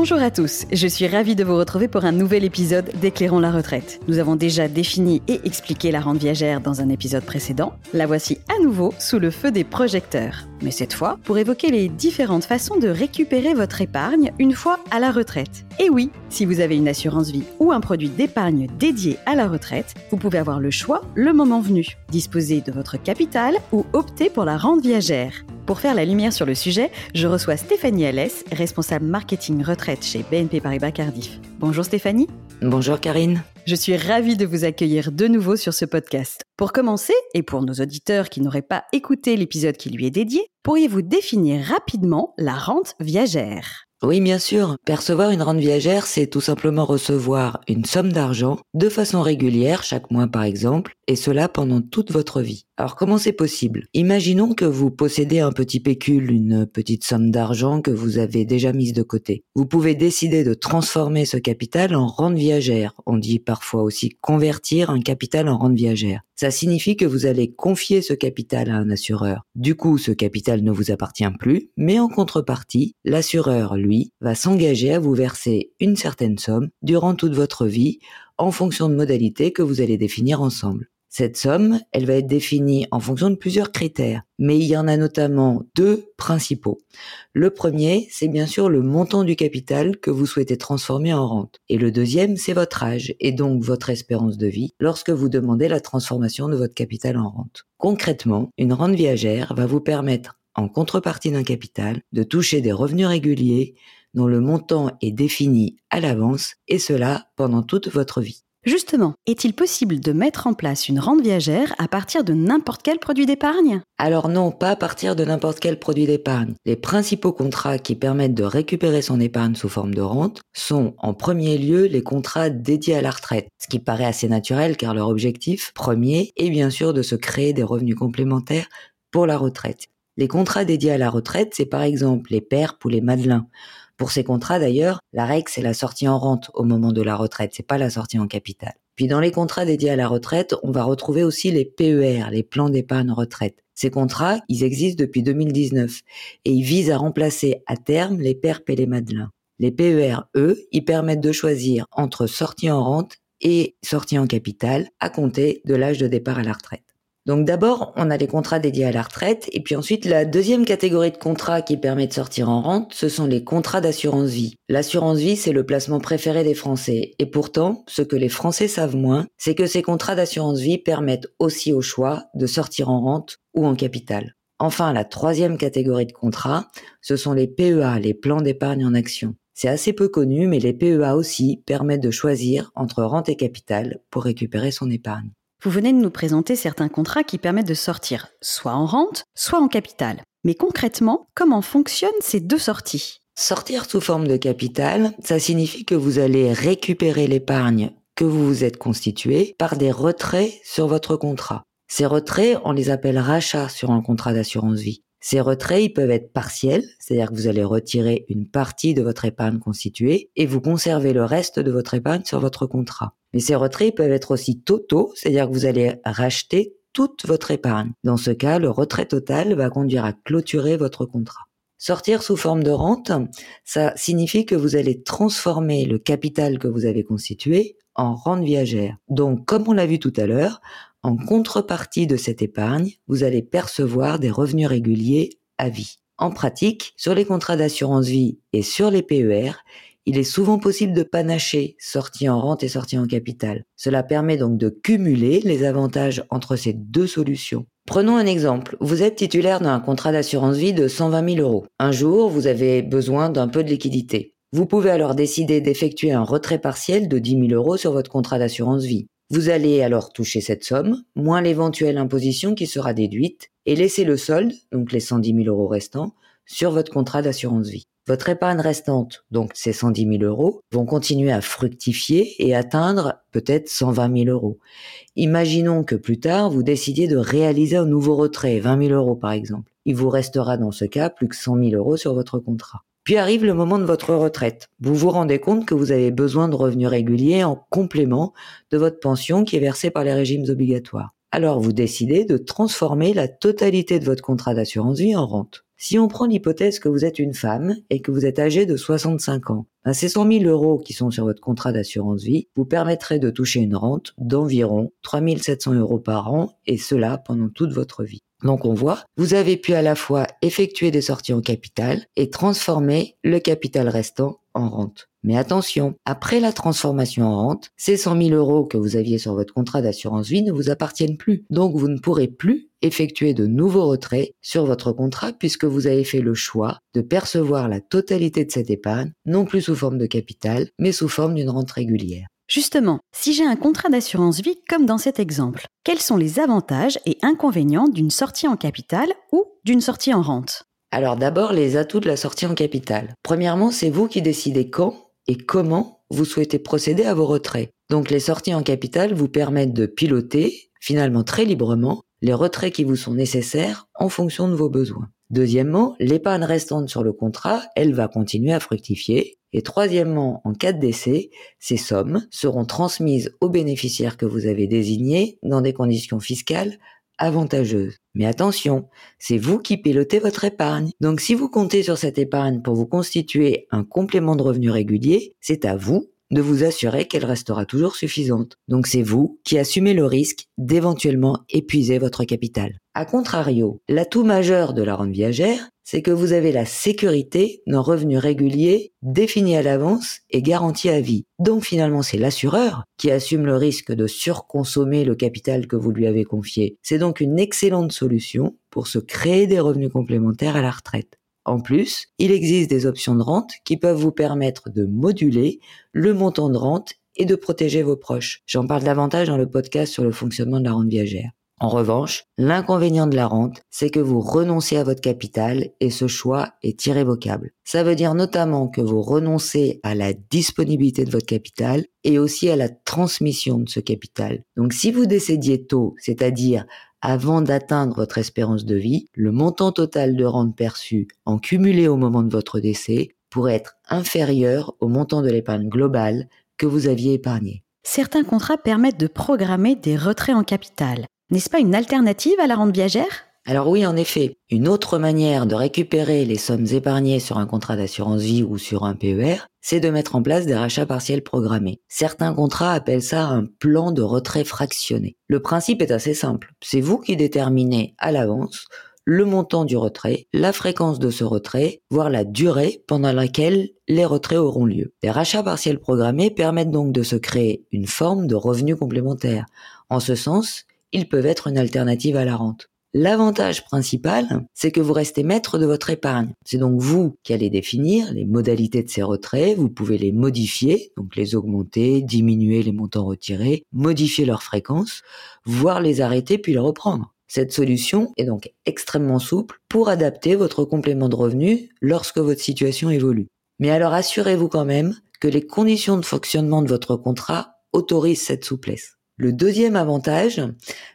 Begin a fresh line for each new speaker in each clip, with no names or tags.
Bonjour à tous, je suis ravie de vous retrouver pour un nouvel épisode d'Éclairons la retraite. Nous avons déjà défini et expliqué la rente viagère dans un épisode précédent. La voici à nouveau sous le feu des projecteurs. Mais cette fois, pour évoquer les différentes façons de récupérer votre épargne une fois à la retraite. Et oui, si vous avez une assurance vie ou un produit d'épargne dédié à la retraite, vous pouvez avoir le choix le moment venu. Disposer de votre capital ou opter pour la rente viagère. Pour faire la lumière sur le sujet, je reçois Stéphanie Alès, responsable marketing retraite chez BNP Paribas Cardiff. Bonjour Stéphanie.
Bonjour Karine.
Je suis ravie de vous accueillir de nouveau sur ce podcast. Pour commencer, et pour nos auditeurs qui n'auraient pas écouté l'épisode qui lui est dédié, pourriez-vous définir rapidement la rente viagère?
Oui, bien sûr. Percevoir une rente viagère, c'est tout simplement recevoir une somme d'argent de façon régulière, chaque mois par exemple, et cela pendant toute votre vie. Alors comment c'est possible? Imaginons que vous possédez un petit pécule, une petite somme d'argent que vous avez déjà mise de côté. Vous pouvez décider de transformer ce capital en rente viagère. On dit parfois aussi convertir un capital en rente viagère. Ça signifie que vous allez confier ce capital à un assureur. Du coup, ce capital ne vous appartient plus, mais en contrepartie, l'assureur, lui, va s'engager à vous verser une certaine somme durant toute votre vie en fonction de modalités que vous allez définir ensemble. Cette somme, elle va être définie en fonction de plusieurs critères, mais il y en a notamment deux principaux. Le premier, c'est bien sûr le montant du capital que vous souhaitez transformer en rente. Et le deuxième, c'est votre âge et donc votre espérance de vie lorsque vous demandez la transformation de votre capital en rente. Concrètement, une rente viagère va vous permettre, en contrepartie d'un capital, de toucher des revenus réguliers dont le montant est défini à l'avance, et cela pendant toute votre vie.
Justement, est-il possible de mettre en place une rente viagère à partir de n'importe quel produit d'épargne?
Alors non, pas à partir de n'importe quel produit d'épargne. Les principaux contrats qui permettent de récupérer son épargne sous forme de rente sont en premier lieu les contrats dédiés à la retraite, ce qui paraît assez naturel car leur objectif premier est bien sûr de se créer des revenus complémentaires pour la retraite. Les contrats dédiés à la retraite, c'est par exemple les PERP ou les Madelins. Pour ces contrats d'ailleurs, la règle c'est la sortie en rente au moment de la retraite, c'est pas la sortie en capital. Puis dans les contrats dédiés à la retraite, on va retrouver aussi les PER, les plans d'épargne retraite. Ces contrats, ils existent depuis 2019 et ils visent à remplacer à terme les PERP et les Madelins. Les PER, eux, ils permettent de choisir entre sortie en rente et sortie en capital à compter de l'âge de départ à la retraite. Donc d'abord, on a les contrats dédiés à la retraite, et puis ensuite, la deuxième catégorie de contrats qui permet de sortir en rente, ce sont les contrats d'assurance vie. L'assurance vie, c'est le placement préféré des Français. Et pourtant, ce que les Français savent moins, c'est que ces contrats d'assurance vie permettent aussi au choix de sortir en rente ou en capital. Enfin, la troisième catégorie de contrats, ce sont les PEA, les plans d'épargne en action. C'est assez peu connu, mais les PEA aussi permettent de choisir entre rente et capital pour récupérer son épargne.
Vous venez de nous présenter certains contrats qui permettent de sortir soit en rente, soit en capital. Mais concrètement, comment fonctionnent ces deux sorties?
Sortir sous forme de capital, ça signifie que vous allez récupérer l'épargne que vous vous êtes constitué par des retraits sur votre contrat. Ces retraits, on les appelle rachats sur un contrat d'assurance vie. Ces retraits, ils peuvent être partiels, c'est-à-dire que vous allez retirer une partie de votre épargne constituée et vous conservez le reste de votre épargne sur votre contrat. Mais ces retraits peuvent être aussi totaux, c'est-à-dire que vous allez racheter toute votre épargne. Dans ce cas, le retrait total va conduire à clôturer votre contrat. Sortir sous forme de rente, ça signifie que vous allez transformer le capital que vous avez constitué en rente viagère. Donc, comme on l'a vu tout à l'heure, en contrepartie de cette épargne, vous allez percevoir des revenus réguliers à vie. En pratique, sur les contrats d'assurance vie et sur les PER, il est souvent possible de panacher sortie en rente et sortie en capital. Cela permet donc de cumuler les avantages entre ces deux solutions. Prenons un exemple. Vous êtes titulaire d'un contrat d'assurance vie de 120 000 euros. Un jour, vous avez besoin d'un peu de liquidité. Vous pouvez alors décider d'effectuer un retrait partiel de 10 000 euros sur votre contrat d'assurance vie. Vous allez alors toucher cette somme, moins l'éventuelle imposition qui sera déduite, et laisser le solde, donc les 110 000 euros restants, sur votre contrat d'assurance vie. Votre épargne restante, donc ces 110 000 euros, vont continuer à fructifier et atteindre peut-être 120 000 euros. Imaginons que plus tard, vous décidiez de réaliser un nouveau retrait, 20 000 euros par exemple. Il vous restera dans ce cas plus que 100 000 euros sur votre contrat. Puis arrive le moment de votre retraite. Vous vous rendez compte que vous avez besoin de revenus réguliers en complément de votre pension qui est versée par les régimes obligatoires. Alors vous décidez de transformer la totalité de votre contrat d'assurance vie en rente. Si on prend l'hypothèse que vous êtes une femme et que vous êtes âgée de 65 ans, ben, ces 100 000 euros qui sont sur votre contrat d'assurance vie vous permettraient de toucher une rente d'environ 3 700 euros par an et cela pendant toute votre vie. Donc on voit, vous avez pu à la fois effectuer des sorties en capital et transformer le capital restant en rente. Mais attention, après la transformation en rente, ces 100 000 euros que vous aviez sur votre contrat d'assurance vie ne vous appartiennent plus. Donc vous ne pourrez plus effectuer de nouveaux retraits sur votre contrat puisque vous avez fait le choix de percevoir la totalité de cette épargne, non plus sous forme de capital, mais sous forme d'une rente régulière.
Justement, si j'ai un contrat d'assurance vie comme dans cet exemple, quels sont les avantages et inconvénients d'une sortie en capital ou d'une sortie en rente?
Alors d'abord, les atouts de la sortie en capital. Premièrement, c'est vous qui décidez quand et comment vous souhaitez procéder à vos retraits. Donc les sorties en capital vous permettent de piloter, finalement très librement, les retraits qui vous sont nécessaires en fonction de vos besoins. Deuxièmement, l'épargne restante sur le contrat, elle va continuer à fructifier. Et troisièmement, en cas de décès, ces sommes seront transmises aux bénéficiaires que vous avez désignés dans des conditions fiscales avantageuses. Mais attention, c'est vous qui pilotez votre épargne. Donc si vous comptez sur cette épargne pour vous constituer un complément de revenu régulier, c'est à vous de vous assurer qu'elle restera toujours suffisante. Donc c'est vous qui assumez le risque d'éventuellement épuiser votre capital. A contrario, l'atout majeur de la rente viagère, c'est que vous avez la sécurité d'un revenu régulier défini à l'avance et garanti à vie. Donc finalement, c'est l'assureur qui assume le risque de surconsommer le capital que vous lui avez confié. C'est donc une excellente solution pour se créer des revenus complémentaires à la retraite. En plus, il existe des options de rente qui peuvent vous permettre de moduler le montant de rente et de protéger vos proches. J'en parle davantage dans le podcast sur le fonctionnement de la rente viagère. En revanche, l'inconvénient de la rente, c'est que vous renoncez à votre capital et ce choix est irrévocable. Ça veut dire notamment que vous renoncez à la disponibilité de votre capital et aussi à la transmission de ce capital. Donc si vous décédiez tôt, c'est-à-dire avant d'atteindre votre espérance de vie, le montant total de rente perçue en cumulé au moment de votre décès pourrait être inférieur au montant de l'épargne globale que vous aviez épargné.
Certains contrats permettent de programmer des retraits en capital. N'est-ce pas une alternative à la rente viagère?
Alors oui, en effet, une autre manière de récupérer les sommes épargnées sur un contrat d'assurance vie ou sur un PER, c'est de mettre en place des rachats partiels programmés. Certains contrats appellent ça un plan de retrait fractionné. Le principe est assez simple. C'est vous qui déterminez à l'avance le montant du retrait, la fréquence de ce retrait, voire la durée pendant laquelle les retraits auront lieu. Les rachats partiels programmés permettent donc de se créer une forme de revenu complémentaire. En ce sens, ils peuvent être une alternative à la rente. L'avantage principal, c'est que vous restez maître de votre épargne. C'est donc vous qui allez définir les modalités de ces retraits, vous pouvez les modifier, donc les augmenter, diminuer les montants retirés, modifier leur fréquence, voire les arrêter puis les reprendre. Cette solution est donc extrêmement souple pour adapter votre complément de revenu lorsque votre situation évolue. Mais alors assurez-vous quand même que les conditions de fonctionnement de votre contrat autorisent cette souplesse. Le deuxième avantage,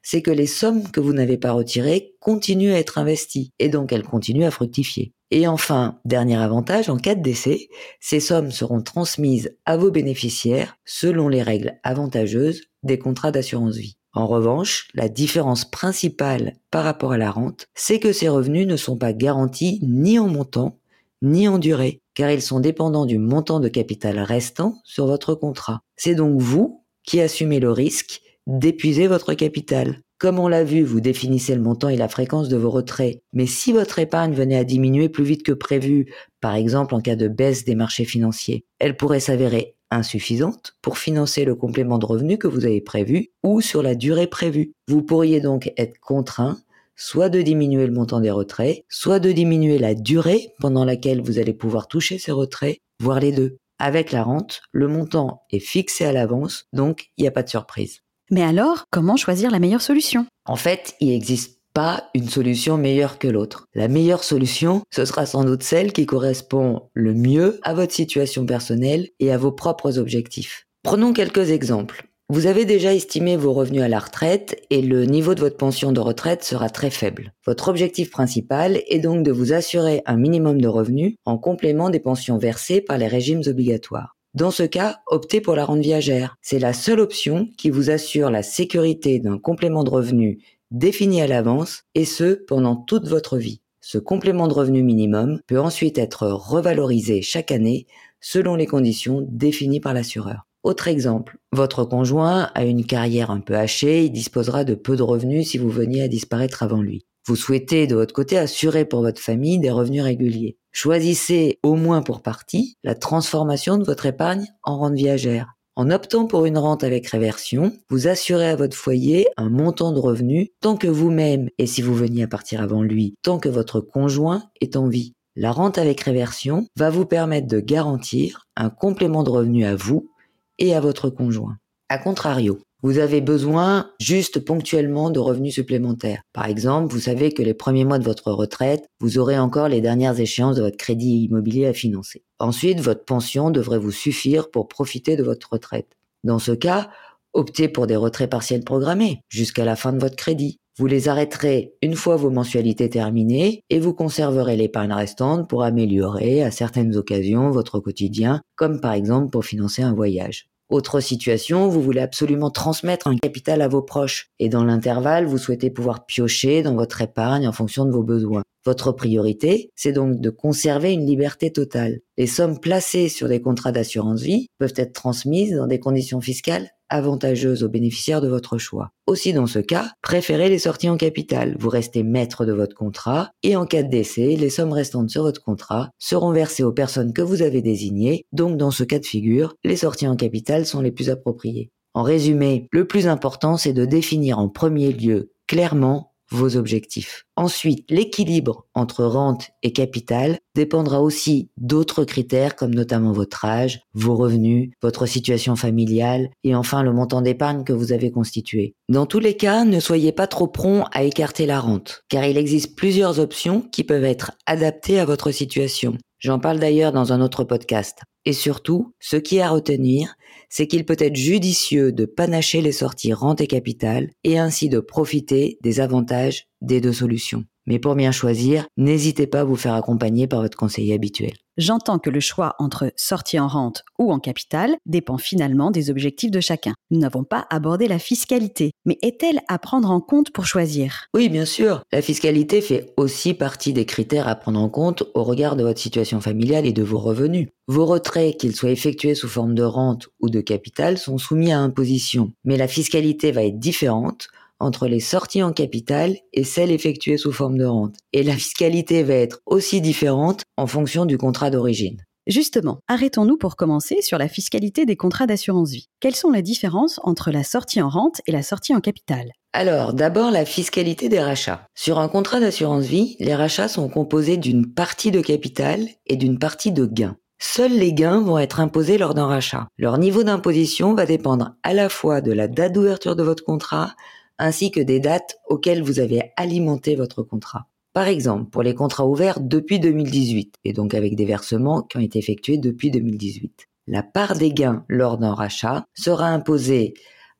c'est que les sommes que vous n'avez pas retirées continuent à être investies et donc elles continuent à fructifier. Et enfin, dernier avantage, en cas de décès, ces sommes seront transmises à vos bénéficiaires selon les règles avantageuses des contrats d'assurance vie. En revanche, la différence principale par rapport à la rente, c'est que ces revenus ne sont pas garantis ni en montant, ni en durée, car ils sont dépendants du montant de capital restant sur votre contrat. C'est donc vous qui assumez le risque d'épuiser votre capital. Comme on l'a vu, vous définissez le montant et la fréquence de vos retraits, mais si votre épargne venait à diminuer plus vite que prévu, par exemple en cas de baisse des marchés financiers, elle pourrait s'avérer insuffisante pour financer le complément de revenu que vous avez prévu ou sur la durée prévue. Vous pourriez donc être contraint soit de diminuer le montant des retraits, soit de diminuer la durée pendant laquelle vous allez pouvoir toucher ces retraits, voire les deux. Avec la rente, le montant est fixé à l'avance, donc il n'y a pas de surprise.
Mais alors, comment choisir la meilleure solution?
En fait, il n'existe pas une solution meilleure que l'autre. La meilleure solution, ce sera sans doute celle qui correspond le mieux à votre situation personnelle et à vos propres objectifs. Prenons quelques exemples. Vous avez déjà estimé vos revenus à la retraite et le niveau de votre pension de retraite sera très faible. Votre objectif principal est donc de vous assurer un minimum de revenus en complément des pensions versées par les régimes obligatoires. Dans ce cas, optez pour la rente viagère. C'est la seule option qui vous assure la sécurité d'un complément de revenus défini à l'avance et ce pendant toute votre vie. Ce complément de revenu minimum peut ensuite être revalorisé chaque année selon les conditions définies par l'assureur. Autre exemple, votre conjoint a une carrière un peu hachée, il disposera de peu de revenus si vous veniez à disparaître avant lui. Vous souhaitez de votre côté assurer pour votre famille des revenus réguliers. Choisissez au moins pour partie la transformation de votre épargne en rente viagère. En optant pour une rente avec réversion, vous assurez à votre foyer un montant de revenus tant que vous-même, et si vous veniez à partir avant lui, tant que votre conjoint est en vie. La rente avec réversion va vous permettre de garantir un complément de revenus à vous et à votre conjoint. A contrario, vous avez besoin juste ponctuellement de revenus supplémentaires. Par exemple, vous savez que les premiers mois de votre retraite, vous aurez encore les dernières échéances de votre crédit immobilier à financer. Ensuite, votre pension devrait vous suffire pour profiter de votre retraite. Dans ce cas, optez pour des retraits partiels programmés jusqu'à la fin de votre crédit. Vous les arrêterez une fois vos mensualités terminées et vous conserverez l'épargne restante pour améliorer à certaines occasions votre quotidien, comme par exemple pour financer un voyage. Autre situation, vous voulez absolument transmettre un capital à vos proches et dans l'intervalle, vous souhaitez pouvoir piocher dans votre épargne en fonction de vos besoins. Votre priorité, c'est donc de conserver une liberté totale. Les sommes placées sur des contrats d'assurance vie peuvent être transmises dans des conditions fiscales avantageuse aux bénéficiaires de votre choix. Aussi dans ce cas, préférez les sorties en capital. Vous restez maître de votre contrat et en cas de décès, les sommes restantes sur votre contrat seront versées aux personnes que vous avez désignées. Donc dans ce cas de figure, les sorties en capital sont les plus appropriées. En résumé, le plus important, c'est de définir en premier lieu clairement vos objectifs. Ensuite, l'équilibre entre rente et capital dépendra aussi d'autres critères comme notamment votre âge, vos revenus, votre situation familiale et enfin le montant d'épargne que vous avez constitué. Dans tous les cas, ne soyez pas trop prompt à écarter la rente, car il existe plusieurs options qui peuvent être adaptées à votre situation. J'en parle d'ailleurs dans un autre podcast. Et surtout, ce qui est à retenir, c'est qu'il peut être judicieux de panacher les sorties rente et capital et ainsi de profiter des avantages des deux solutions. Mais pour bien choisir, n'hésitez pas à vous faire accompagner par votre conseiller habituel.
J'entends que le choix entre sortie en rente ou en capital dépend finalement des objectifs de chacun. Nous n'avons pas abordé la fiscalité, mais est-elle à prendre en compte pour choisir?
Oui, bien sûr. La fiscalité fait aussi partie des critères à prendre en compte au regard de votre situation familiale et de vos revenus. Vos retraits, qu'ils soient effectués sous forme de rente ou de capital, sont soumis à imposition. Mais la fiscalité va être différente entre les sorties en capital et celles effectuées sous forme de rente. Et la fiscalité va être aussi différente en fonction du contrat d'origine.
Justement, arrêtons-nous pour commencer sur la fiscalité des contrats d'assurance vie. Quelles sont les différences entre la sortie en rente et la sortie en capital?
Alors, d'abord la fiscalité des rachats. Sur un contrat d'assurance vie, les rachats sont composés d'une partie de capital et d'une partie de gain. Seuls les gains vont être imposés lors d'un rachat. Leur niveau d'imposition va dépendre à la fois de la date d'ouverture de votre contrat, ainsi que des dates auxquelles vous avez alimenté votre contrat. Par exemple, pour les contrats ouverts depuis 2018, et donc avec des versements qui ont été effectués depuis 2018. La part des gains lors d'un rachat sera imposée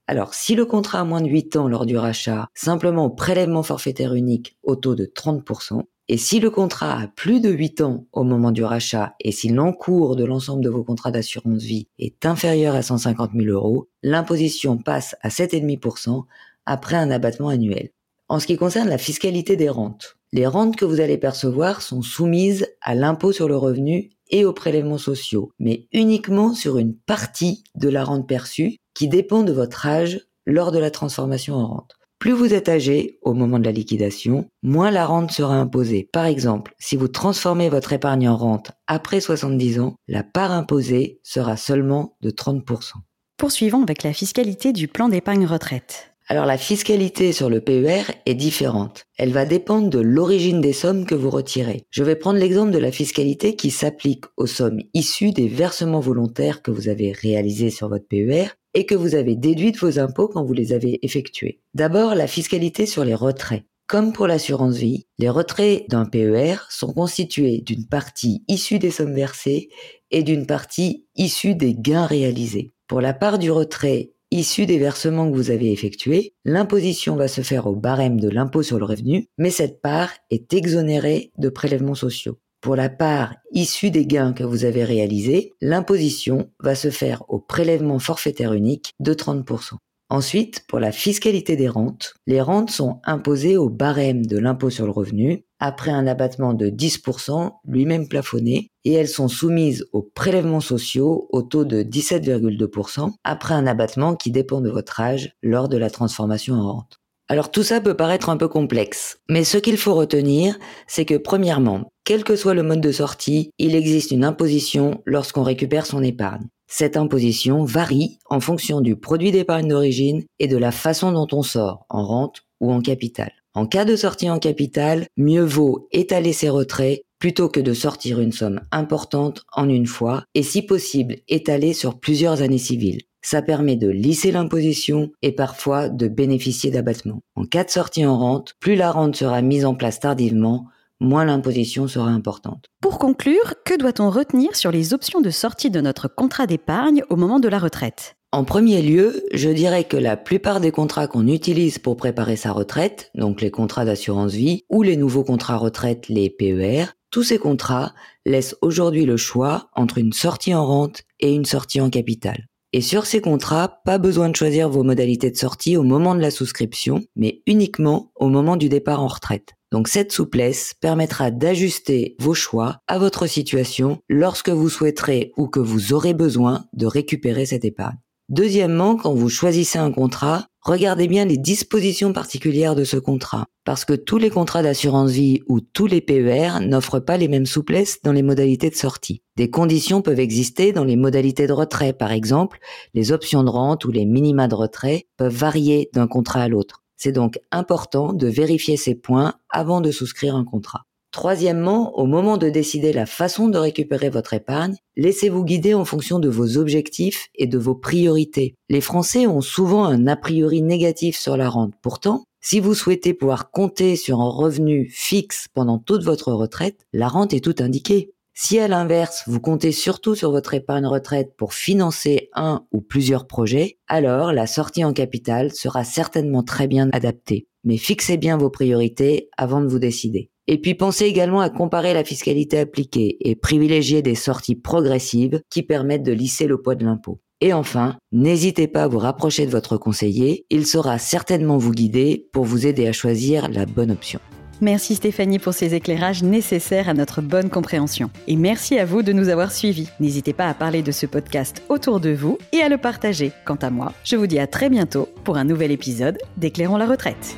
alors, si le contrat a moins de 8 ans lors du rachat, simplement au prélèvement forfaitaire unique au taux de 30%, et si le contrat a plus de 8 ans au moment du rachat et si l'encours de l'ensemble de vos contrats d'assurance vie est inférieur à 150 000 euros, l'imposition passe à 7,5% après un abattement annuel. En ce qui concerne la fiscalité des rentes, les rentes que vous allez percevoir sont soumises à l'impôt sur le revenu et aux prélèvements sociaux, mais uniquement sur une partie de la rente perçue qui dépend de votre âge lors de la transformation en rente. Plus vous êtes âgé au moment de la liquidation, moins la rente sera imposée. Par exemple, si vous transformez votre épargne en rente après 70 ans, la part imposée sera seulement de 30%.
Poursuivons avec la fiscalité du plan d'épargne retraite.
Alors la fiscalité sur le PER est différente. Elle va dépendre de l'origine des sommes que vous retirez. Je vais prendre l'exemple de la fiscalité qui s'applique aux sommes issues des versements volontaires que vous avez réalisés sur votre PER et que vous avez déduits de vos impôts quand vous les avez effectués. D'abord, la fiscalité sur les retraits. Comme pour l'assurance vie, les retraits d'un PER sont constitués d'une partie issue des sommes versées et d'une partie issue des gains réalisés. Pour la part du retrait issu des versements que vous avez effectués, l'imposition va se faire au barème de l'impôt sur le revenu, mais cette part est exonérée de prélèvements sociaux. Pour la part issue des gains que vous avez réalisés, l'imposition va se faire au prélèvement forfaitaire unique de 30%. Ensuite, pour la fiscalité des rentes, les rentes sont imposées au barème de l'impôt sur le revenu après un abattement de 10%, lui-même plafonné, et elles sont soumises aux prélèvements sociaux au taux de 17,2% après un abattement qui dépend de votre âge lors de la transformation en rente. Alors tout ça peut paraître un peu complexe, mais ce qu'il faut retenir, c'est que premièrement, quel que soit le mode de sortie, il existe une imposition lorsqu'on récupère son épargne. Cette imposition varie en fonction du produit d'épargne d'origine et de la façon dont on sort, en rente ou en capital. En cas de sortie en capital, mieux vaut étaler ses retraits plutôt que de sortir une somme importante en une fois et si possible étaler sur plusieurs années civiles. Ça permet de lisser l'imposition et parfois de bénéficier d'abattements. En cas de sortie en rente, plus la rente sera mise en place tardivement, moins l'imposition sera importante.
Pour conclure, que doit-on retenir sur les options de sortie de notre contrat d'épargne au moment de la retraite?
En premier lieu, je dirais que la plupart des contrats qu'on utilise pour préparer sa retraite, donc les contrats d'assurance vie ou les nouveaux contrats retraite, les PER, tous ces contrats laissent aujourd'hui le choix entre une sortie en rente et une sortie en capital. Et sur ces contrats, pas besoin de choisir vos modalités de sortie au moment de la souscription, mais uniquement au moment du départ en retraite. Donc cette souplesse permettra d'ajuster vos choix à votre situation lorsque vous souhaiterez ou que vous aurez besoin de récupérer cette épargne. Deuxièmement, quand vous choisissez un contrat, regardez bien les dispositions particulières de ce contrat, parce que tous les contrats d'assurance vie ou tous les PER n'offrent pas les mêmes souplesses dans les modalités de sortie. Des conditions peuvent exister dans les modalités de retrait, par exemple, les options de rente ou les minima de retrait peuvent varier d'un contrat à l'autre. C'est donc important de vérifier ces points avant de souscrire un contrat. Troisièmement, au moment de décider la façon de récupérer votre épargne, laissez-vous guider en fonction de vos objectifs et de vos priorités. Les Français ont souvent un a priori négatif sur la rente. Pourtant, si vous souhaitez pouvoir compter sur un revenu fixe pendant toute votre retraite, la rente est tout indiquée. Si à l'inverse, vous comptez surtout sur votre épargne retraite pour financer un ou plusieurs projets, alors la sortie en capital sera certainement très bien adaptée. Mais fixez bien vos priorités avant de vous décider. Et puis pensez également à comparer la fiscalité appliquée et privilégier des sorties progressives qui permettent de lisser le poids de l'impôt. Et enfin, n'hésitez pas à vous rapprocher de votre conseiller, il saura certainement vous guider pour vous aider à choisir la bonne option.
Merci Stéphanie pour ces éclairages nécessaires à notre bonne compréhension. Et merci à vous de nous avoir suivis. N'hésitez pas à parler de ce podcast autour de vous et à le partager. Quant à moi, je vous dis à très bientôt pour un nouvel épisode d'Éclairons la retraite.